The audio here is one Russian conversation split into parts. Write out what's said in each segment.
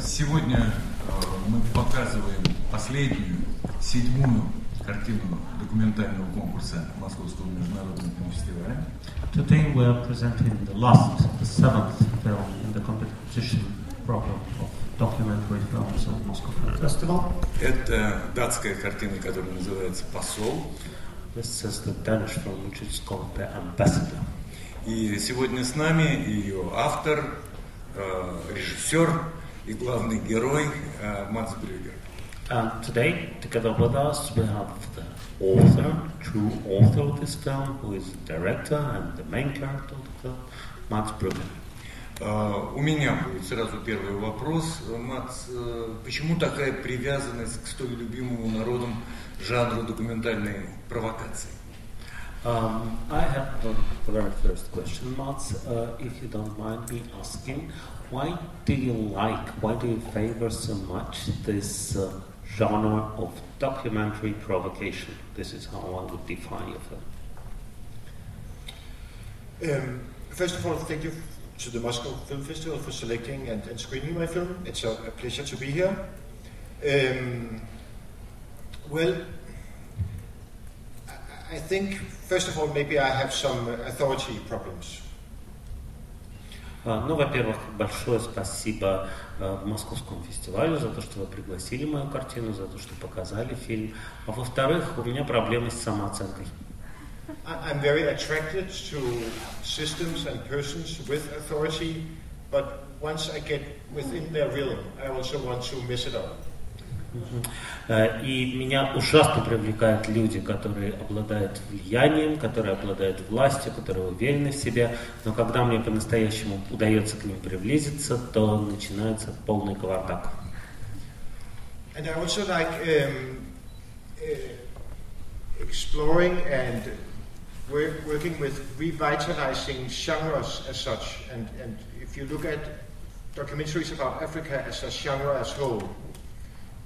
Сегодня а, мы показываем последнюю, седьмую картину документального конкурса Московского международного кинофестиваля. Today we are presenting the last, the seventh film in the competition program of documentary films of Moscow Film Festival. Это датская картина, которая называется «Посол». This is the Danish film which is called The Ambassador. И сегодня с нами ее автор, э, режиссер и главный герой э, Мац Брюгер. And today, together with us, we have the author, true author of this film, who is the director and the main character of the film, Mats Brugger. Э, У меня будет сразу первый вопрос. Э, Мац, э, почему такая привязанность к столь любимому народом жанру документальной провокации? Um, I have the very first question, Mats, uh, if you don't mind me asking. Why do you like, why do you favor so much this uh, genre of documentary provocation? This is how I would define your film. Um, first of all, thank you to the Moscow Film Festival for selecting and, and screening my film. It's a, a pleasure to be here. Um, well, I- think, first of all, maybe I have some authority problems. А, Ну, во-первых, большое спасибо э, Московскому фестивалю за то, что вы пригласили мою картину, за то, что показали фильм. А во-вторых, у меня проблемы с самооценкой. I'm very attracted to systems and persons with authority, but once I get within their realm, I also want to mess it up. Э, И меня ужасно привлекают люди, которые обладают влиянием, которые обладают властью, которые уверены в себе. Но когда мне по-настоящему удается к ним приблизиться, то начинается полный кавардак. And I also like um, exploring and work, working with revitalizing genres as such. And, and if you look at documentaries about Africa as a genre as whole,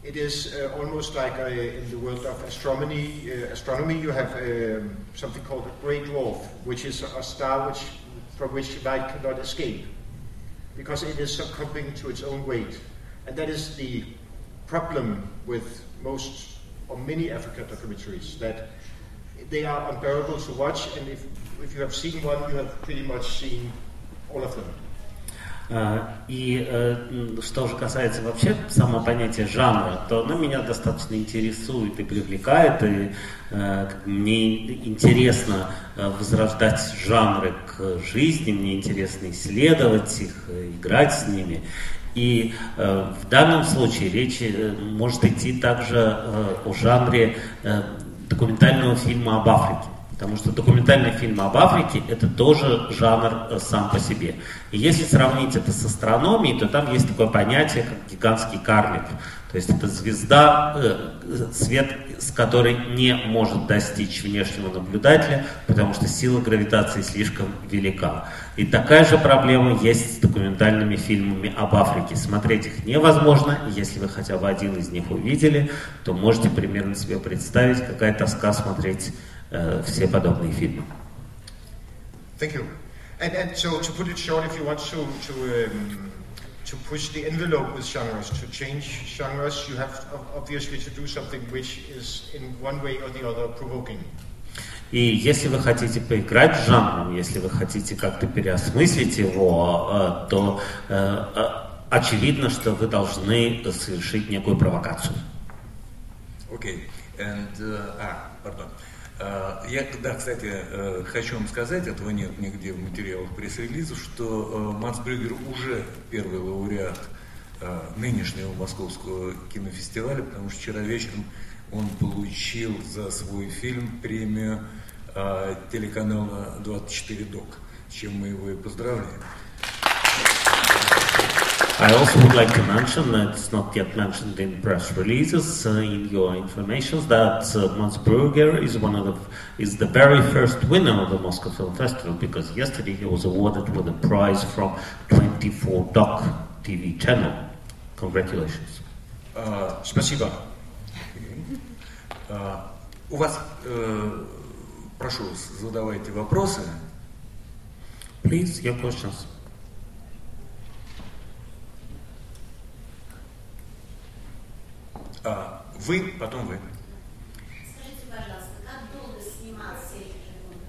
it is uh, almost like uh, in the world of astronomy. Uh, astronomy, you have um, something called a great dwarf, which is a star which, from which light cannot escape, because it is succumbing to its own weight, and that is the problem with most or many Africa documentaries that they are unbearable to watch, and if if you have seen one, you have pretty much seen all of them. А, И э, что же касается вообще самого понятия жанра, то оно меня достаточно интересует и привлекает, и э, мне интересно э, возрождать жанры к жизни, мне интересно исследовать их, э, играть с ними. И э, в данном случае речь э, может идти также э, о жанре э, документального фильма об Африке. Потому что документальный фильм об Африке это тоже жанр э, сам по себе. И если сравнить это с астрономией, то там есть такое понятие, как гигантский карлик. То есть это звезда, э, свет с которой не может достичь внешнего наблюдателя, потому что сила гравитации слишком велика. И такая же проблема есть с документальными фильмами об Африке. Смотреть их невозможно, если вы хотя бы один из них увидели, то можете примерно себе представить, какая тоска смотреть э, все подобные фильмы. Thank you. And, and so, to put it short, if you want to to um, to push the envelope with genres, to change genres, you have ob- obviously to do something which is in one way or the other provoking. И если вы хотите поиграть с жанром, если вы хотите как-то переосмыслить его, э, то э, э, очевидно, что вы должны совершить некую провокацию. Окей. And, э, а, пардон. Э, Я, да, кстати, э, хочу вам сказать, этого нет нигде в материалах пресс-релизов, что э, Мац Брюгер уже первый лауреат э, нынешнего Московского кинофестиваля, потому что вчера вечером он получил за свой фильм премию телеканала 24 ДОК, с чем мы его и поздравляем. I also would like to mention that it's not yet mentioned in press releases uh, in your information that uh, Mats Brugger is one of the is the very first winner of the Moscow Film Festival because yesterday he was awarded with a prize from 24 Doc TV channel. Congratulations. Э, Спасибо. А, У вас, э, прошу вас, задавайте вопросы. Please, your questions. Вы, потом вы. Скажите, пожалуйста, как долго снимался этот фильм?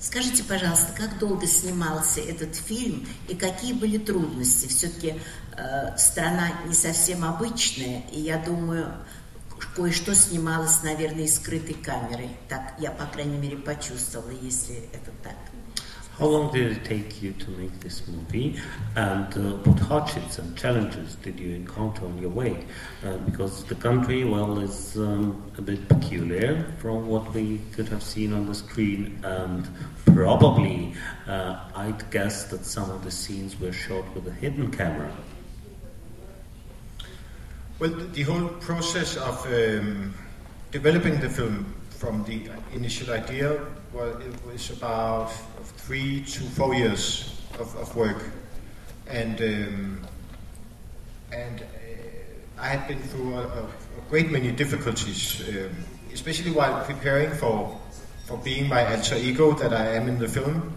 Скажите, пожалуйста, как долго снимался этот фильм и какие были трудности? Все-таки э, страна не совсем обычная, и я думаю, кое-что снималось, наверное, и скрытой камерой. Так я, по крайней мере, почувствовала, если это так. How long did it take you to make this movie, and uh, what hardships and challenges did you encounter on your way? Uh, because the country, well, is um, a bit peculiar from what we could have seen on the screen, and probably uh, I'd guess that some of the scenes were shot with a hidden camera. Well, the, whole process of um, developing the film from the initial idea well, it was about three to four years of, of work, and um, and uh, I had been through a, a, a great many difficulties, um, especially while preparing for for being my alter ego that I am in the film.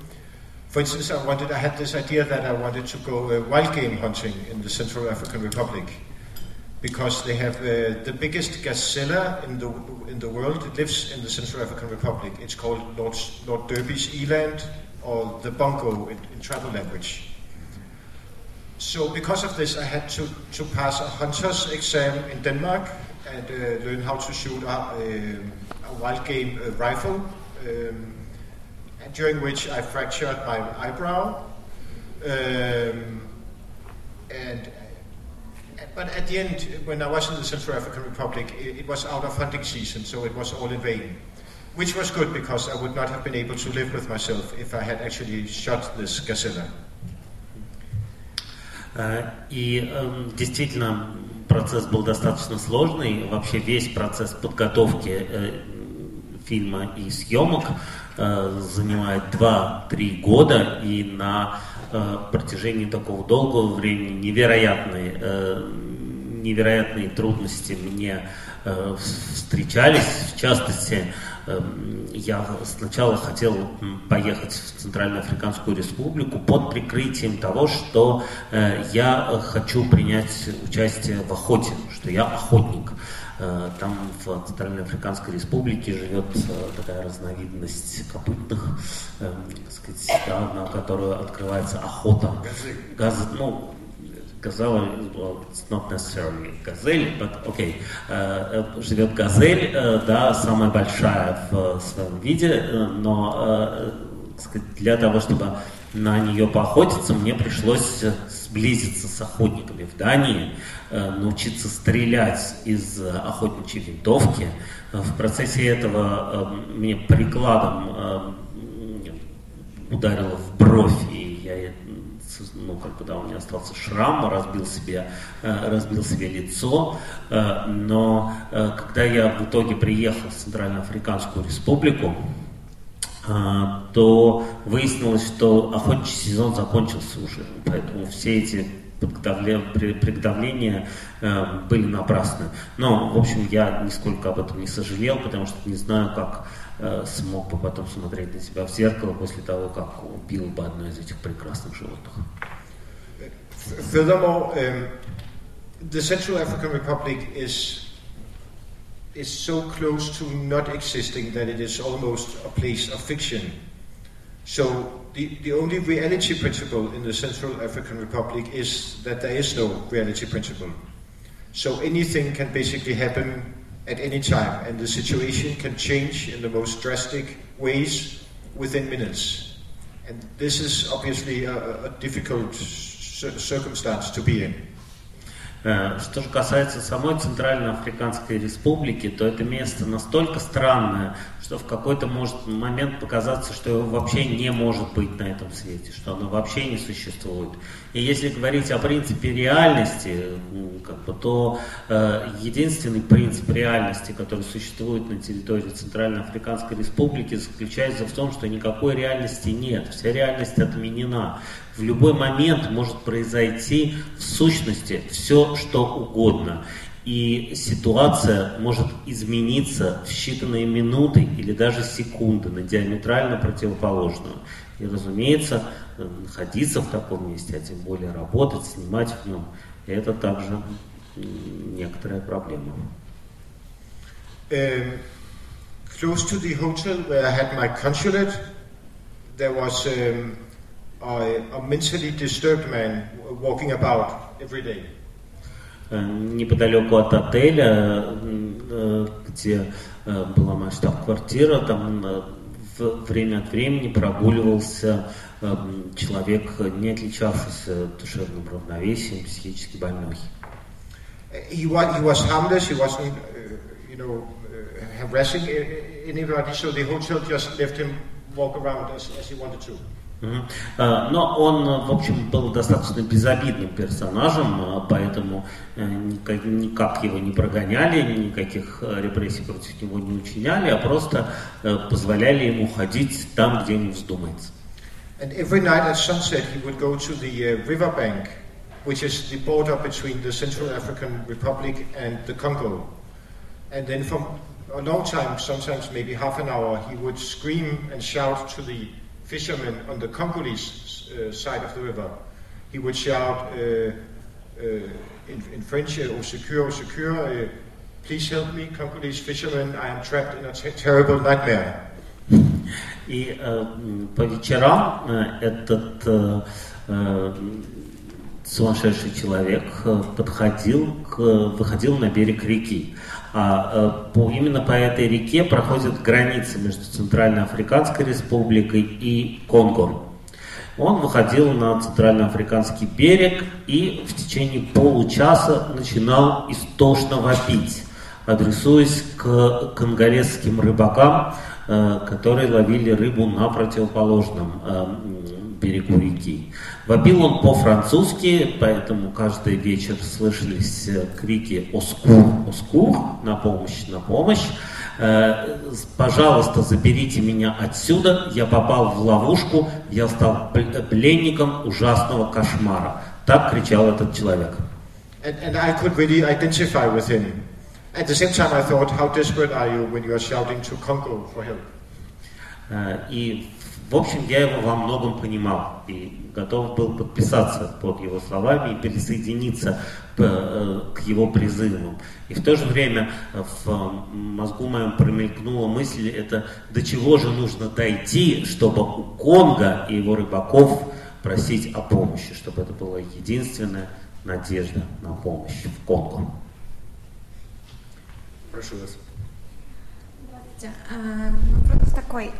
For instance, I wanted I had this idea that I wanted to go uh, wild game hunting in the Central African Republic because they have uh, the biggest gazelle in the in the world. It lives in the Central African Republic. It's called Lord, Lord Derby's eland or the bongo in, in travel language. So because of this, I had to, to pass a hunter's exam in Denmark and uh, learn how to shoot a, a wild game uh, rifle, um, during which I fractured my eyebrow. Um, and but at the end, when I was in the Central African Republic, it, it, was out of hunting season, so it was all in vain. Which was good because I would not have been able to live with myself if I had actually shot this gazelle. И э, действительно процесс был достаточно сложный. Вообще весь процесс подготовки э, фильма и съемок э, занимает 2-3 года. И на э, протяжении такого долгого времени невероятные, э, невероятные трудности мне э, встречались. В частности, Эм, я сначала хотел поехать в Центральноафриканскую республику под прикрытием того, что э, я хочу принять участие в охоте, что я охотник. Э, там в Центральноафриканской республике живет э, такая разновидность копытных, эм, сказать, да, на которую открывается охота. Газ, ну, well, it's not necessarily газель, but okay. Uh, живет газель, uh, да, самая большая в uh, своем виде, но для того, чтобы на нее поохотиться, мне пришлось сблизиться с охотниками в Дании, научиться стрелять из охотничьей винтовки. В процессе этого мне прикладом ударило в бровь, и я ну, как бы, да, у меня остался шрам, разбил себе, э, разбил себе лицо, э, но э, когда я в итоге приехал в Центральноафриканскую республику, то выяснилось, что охотничий сезон закончился уже, поэтому все эти приготовления были напрасны. Но, в общем, я нисколько об этом не сожалел, потому что не знаю, как смог бы потом смотреть на себя в зеркало после того, как убил бы одно из этих прекрасных животных. Furthermore, um, the Central African Republic is is so close to not existing that it is almost a place of fiction. So the, the only reality principle in the Central African Republic is that there is no reality principle. So anything can basically happen at any time, and the situation can change in the most drastic ways within minutes. And this is obviously a, a difficult circumstance to be in. Э, что же касается самой Центральноафриканской Республики, то это место настолько странное, что в какой-то может момент показаться, что его вообще не может быть на этом свете, что оно вообще не существует. И если говорить о принципе реальности, как бы, то э, единственный принцип реальности, который существует на территории Центральноафриканской Республики, заключается в том, что никакой реальности нет, вся реальность отменена в любой момент может произойти в сущности все, что угодно. И ситуация может измениться в считанные минуты или даже секунды на диаметрально противоположную. И, разумеется, находиться в таком месте, а тем более работать, снимать в нем, это также некоторая проблема. Um, close to the hotel where I had my consulate, there was um, a, a mentally disturbed man walking about every day. Неподалеку от отеля, где была моя штаб-квартира, там время от времени прогуливался человек, не отличавшийся душевным равновесием, психически больной. He was, he was harmless, he wasn't, uh, you know, uh, harassing anybody, so the hotel just left him walk around as, as he wanted to. Но он, в общем, был достаточно безобидным персонажем, поэтому никак, его не прогоняли, никаких репрессий против него не учиняли, а просто позволяли ему ходить там, где ему вздумается. And every night at sunset he would go to the uh, riverbank, which is the border between the Central African Republic and the Congo. And then from a long time, sometimes maybe half an hour, he would scream and shout to the fishermen on the Congolese uh, side of the river. He would shout uh, uh, in, in, French, au secours, au secours, please help me, Congolese fishermen, I am trapped in a terrible nightmare. И э, по вечерам э, этот э, э, сумасшедший человек э, подходил, к, выходил на берег реки. А э, по, именно по этой реке проходит граница между Центральноафриканской республикой и Конго. Он выходил на Центральноафриканский берег и в течение получаса начинал истошно вопить, адресуясь к конголезским рыбакам, Э, которые ловили рыбу на противоположном э, берегу реки. Вопил он по-французски, поэтому каждый вечер слышались э, крики «Оскур! Оскур!» на помощь, на помощь. «Пожалуйста, заберите меня отсюда, я попал в ловушку, я стал пленником ужасного кошмара». Так кричал этот человек. And, and I could really identify with him. At the same time, I thought, how desperate are you when you are shouting to Congo for help? И, в общем, я его во многом понимал и готов был подписаться под его словами и присоединиться к его призывам. И в то же время в мозгу моем промелькнула мысль, это до чего же нужно дойти, чтобы у Конга и его рыбаков просить о помощи, чтобы это была единственная надежда на помощь в Конго. Прошу вас. А, вопрос такой.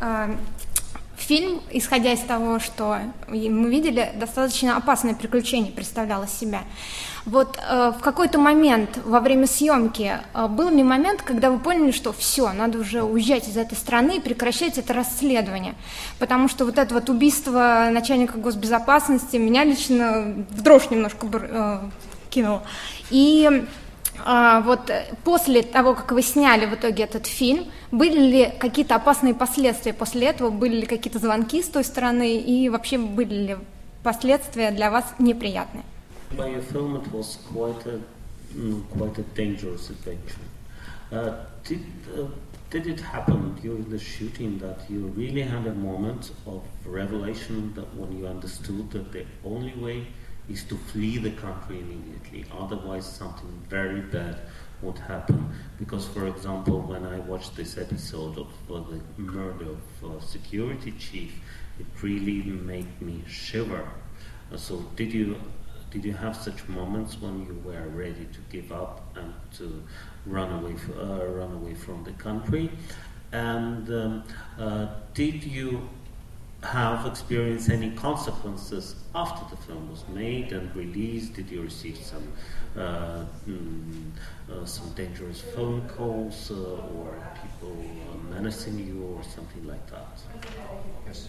Фильм, исходя из того, что мы видели, достаточно опасное приключение представляло себя. Вот э, в какой-то момент во время съемки э, был ли момент, когда вы поняли, что все, надо уже уезжать из этой страны и прекращать это расследование? Потому что вот это вот убийство начальника госбезопасности меня лично в дрожь немножко э, кинуло. И а, вот э, после того, как вы сняли в итоге этот фильм, были ли какие-то опасные последствия после этого, были ли какие-то звонки с той стороны и вообще были ли последствия для вас неприятные? By your film it was quite a, quite a dangerous adventure. Uh, did, uh, did it happen during the shooting that you really had a moment of revelation that when you understood that the only way is to flee the country immediately. Otherwise, something very bad would happen. Because, for example, when I watched this episode of uh, the murder of uh, security chief, it really made me shiver. Uh, so, did you did you have such moments when you were ready to give up and to run away uh, run away from the country? And um, uh, did you have experienced any consequences after the film was made and released? Did you receive some uh, mm, uh, some dangerous phone calls uh, or people uh, menacing you or something like that? Yes.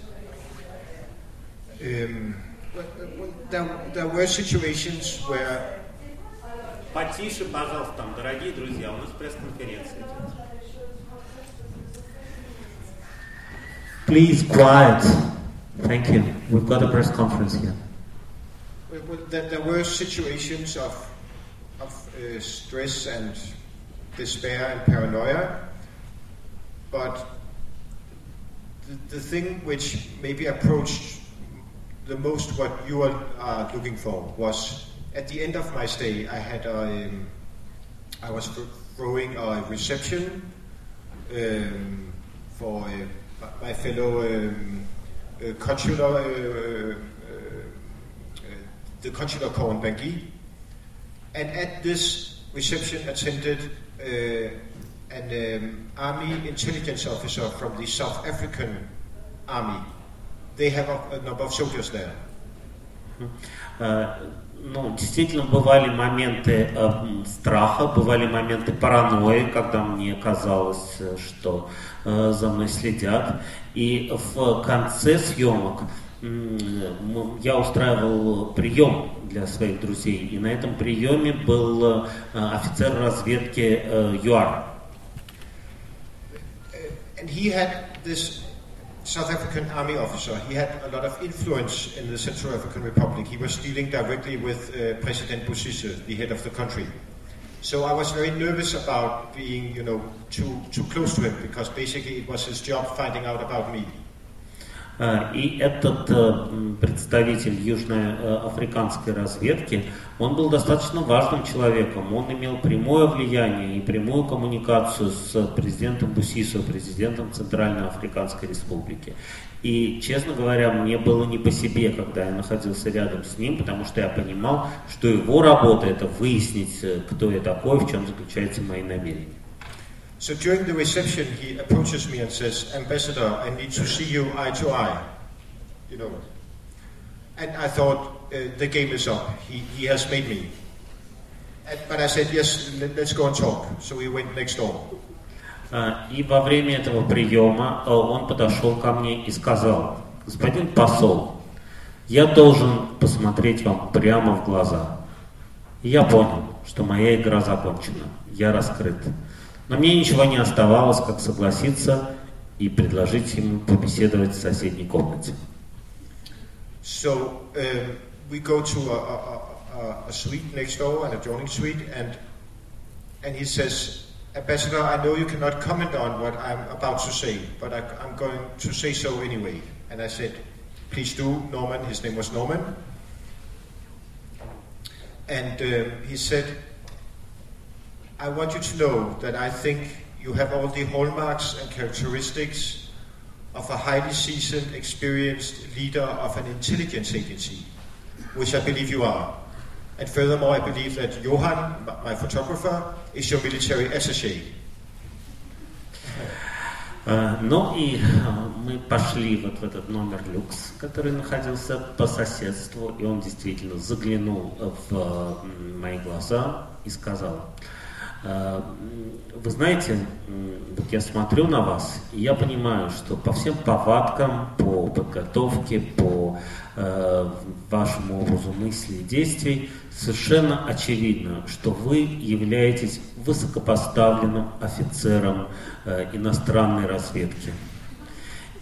Um, well, there, there were situations where Потише, пожалуйста, дорогие друзья, у нас пресс-конференция Please, quiet. Thank you. We've got a press conference here. There, were situations of of uh, stress and despair and paranoia. But the, the thing which maybe approached the most what you are uh, looking for was at the end of my stay, I had a, um, I was throwing a reception um, for uh, my fellow um, uh, consular, uh, uh, uh, the consular in Bangui. And at this reception attended an um, army intelligence officer from the South African army. They have a, a number of soldiers there. Ну, действительно, бывали моменты э, страха, бывали моменты паранойи, когда мне казалось, что э, за мной следят. И в конце съемок э, я устраивал прием для своих друзей. И на этом приеме был э, офицер разведки э, ЮАР. And he had this South African army officer. He had a lot of influence in the Central African Republic. He was dealing directly with uh, President Bosise, the head of the country. So I was very nervous about being, you know, too too close to him because basically it was his job finding out about me. А, и этот э, представитель южноафриканской разведки, он был достаточно важным человеком. Он имел прямое влияние и прямую коммуникацию с президентом Бусисо, президентом Центральной Африканской Республики. И, честно говоря, мне было не по себе, когда я находился рядом с ним, потому что я понимал, что его работа это выяснить, э, кто я такой, в чем заключаются мои намерения. So during the reception, he approaches me and says, Ambassador, I need to see you eye to eye. You know. And I thought, uh, the game is up. He, he has made me. And, but I said, yes, let, let's go and talk. So we went next door. И во время этого приема он подошел ко мне и сказал, господин посол, я должен посмотреть вам прямо в глаза. И я понял, что моя игра закончена, я раскрыт. Но мне ничего не оставалось, как согласиться и предложить ему побеседовать в соседней комнате. So um, we go to a, a, a, suite next door, an adjoining suite, and and he says, Ambassador, I know you cannot comment on what I'm about to say, but I, I'm going to say so anyway. And I said, please do, Norman. His name was Norman. And um, he said, I want you to know that I think you have all the hallmarks and characteristics of a highly seasoned, experienced leader of an intelligence agency, which I believe you are. And furthermore, I believe that Johan, my photographer, is your military attaché. Ну и мы пошли вот в этот номер люкс, который находился по соседству, и он действительно заглянул в мои глаза и сказал, Э, вы знаете, вот я смотрю на вас, и я понимаю, что по всем повадкам, по подготовке, по э, вашему образу мысли и действий, совершенно очевидно, что вы являетесь высокопоставленным офицером э, иностранной разведки.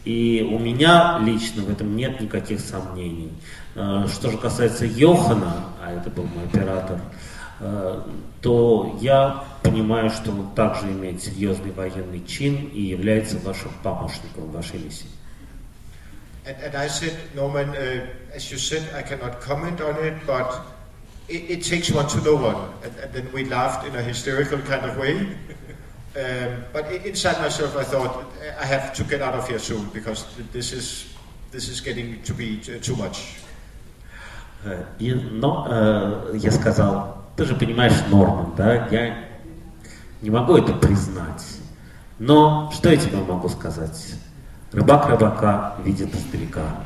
И у меня лично в этом нет никаких сомнений. Э, что же касается Йохана, а это был мой оператор, Э, то я понимаю, что он также имеет серьезный военный чин и является вашим помощником в вашей миссии. And, and I said, Norman, uh, as you said, I cannot comment on it, but it, it takes one to know one. And, and, then we laughed in a hysterical kind of way. um, but inside myself, I thought I have to get out of here soon because this is this is getting to be too much. Но э, я сказал, Ты же понимаешь, Норман, да? Я не могу это признать. Но что я тебе могу сказать? Рыбак рыбака видит издалека.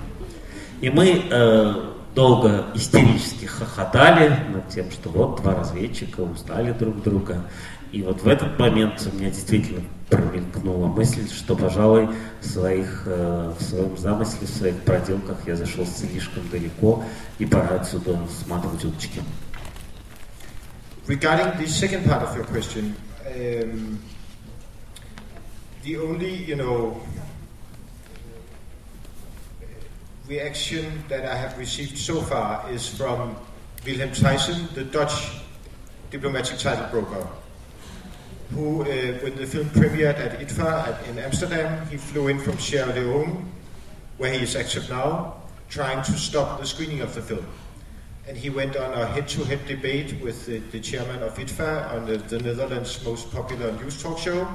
И мы э, долго истерически хохотали над тем, что вот два разведчика устали друг друга. И вот в этот момент у меня действительно промелькнула мысль, что, пожалуй, в, своих, э, в своем замысле, в своих проделках я зашел слишком далеко, и пора отсюда сматывать удочки. Regarding the second part of your question, um, the only, you know, reaction that I have received so far is from Wilhelm Thyssen, the Dutch diplomatic title broker, who, uh, when the film premiered at ITFA at, in Amsterdam, he flew in from Sierra Leone, where he is active now, trying to stop the screening of the film. And he went on a head-to-head debate with the, the, chairman of ITVA on the, the, Netherlands' most popular news talk show,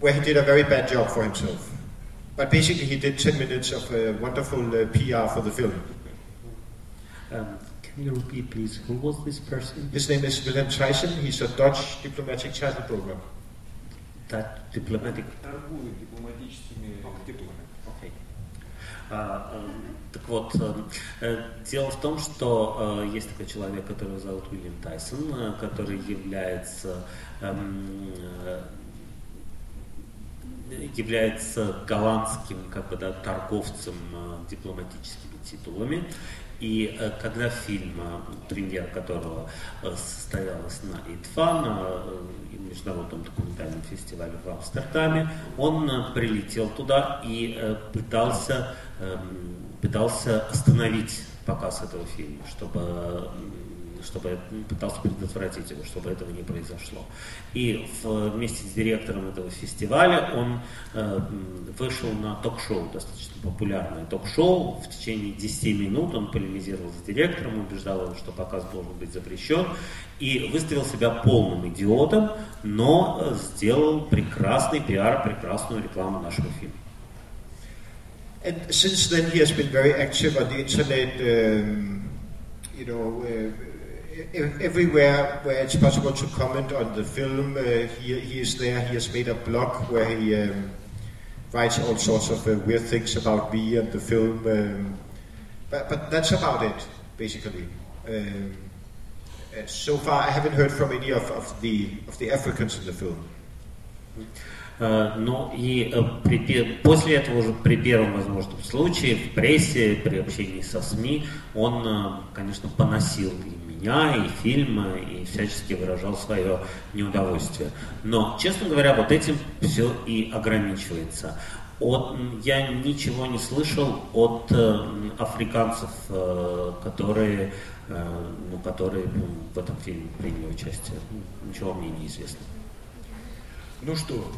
where he did a very bad job for himself. But basically, he did 10 minutes of a wonderful uh, PR for the film. Um, can you repeat, please? Who was this person? His name is Willem Tyson. He's a Dutch diplomatic channel program. That diplomatic? Okay. Так вот, эм, э, дело в том, что э, есть такой человек, которого зовут Уильям Тайсон, э, который является эм, э, является голландским как бы, да, торговцем э, дипломатическими титулами. И э, когда фильм, э, премьера которого э, состоялась на ИТФА, на э, международном документальном фестивале в Амстердаме, он прилетел туда и пытался, эм, пытался остановить показ этого фильма, чтобы чтобы пытался предотвратить его, чтобы этого не произошло. И вместе с директором этого фестиваля он э, вышел на ток-шоу, достаточно популярное ток-шоу. В течение 10 минут он полемизировал с директором, убеждал его, что показ должен быть запрещен, и выставил себя полным идиотом, но э, сделал прекрасный пиар, прекрасную рекламу нашего фильма. And since then, he has been very active on the internet. Um, you know, uh, everywhere where it's possible to comment on the film, uh, he, he is there. He has made a blog where he um, writes all sorts of uh, weird things about me and the film. Um, but, but that's about it, basically. Um, uh, so far, I haven't heard from any of, of the of the Africans in the film. Э, Ну и э, при пе- после этого уже при первом возможном случае в прессе, при общении со СМИ, он, э, конечно, поносил и меня, и фильмы, и всячески выражал свое неудовольствие. Но, честно говоря, вот этим все и ограничивается. От, я ничего не слышал от э, африканцев, э, которые, э, ну, которые м, в этом фильме приняли участие. Ничего мне не известно. Ну что,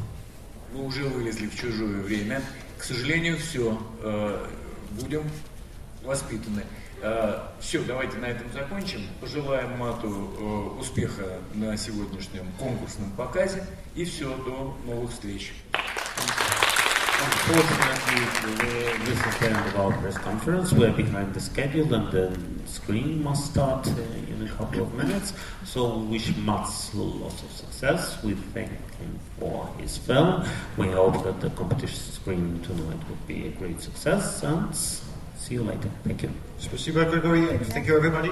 мы уже вылезли в чужое время. К сожалению, все. Будем воспитаны. Все, давайте на этом закончим. Пожелаем Мату э, успеха на сегодняшнем конкурсном показе. И все, до новых встреч. Unfortunately, this is the end of our press conference. We are behind the schedule and the screen must start uh, in a couple of minutes. So we wish Mats lots of success. We thank him for his film. We hope that the competition screening tonight will be a great success and see you later. Thank you. Спасибо, Gregory, and thank you, everybody.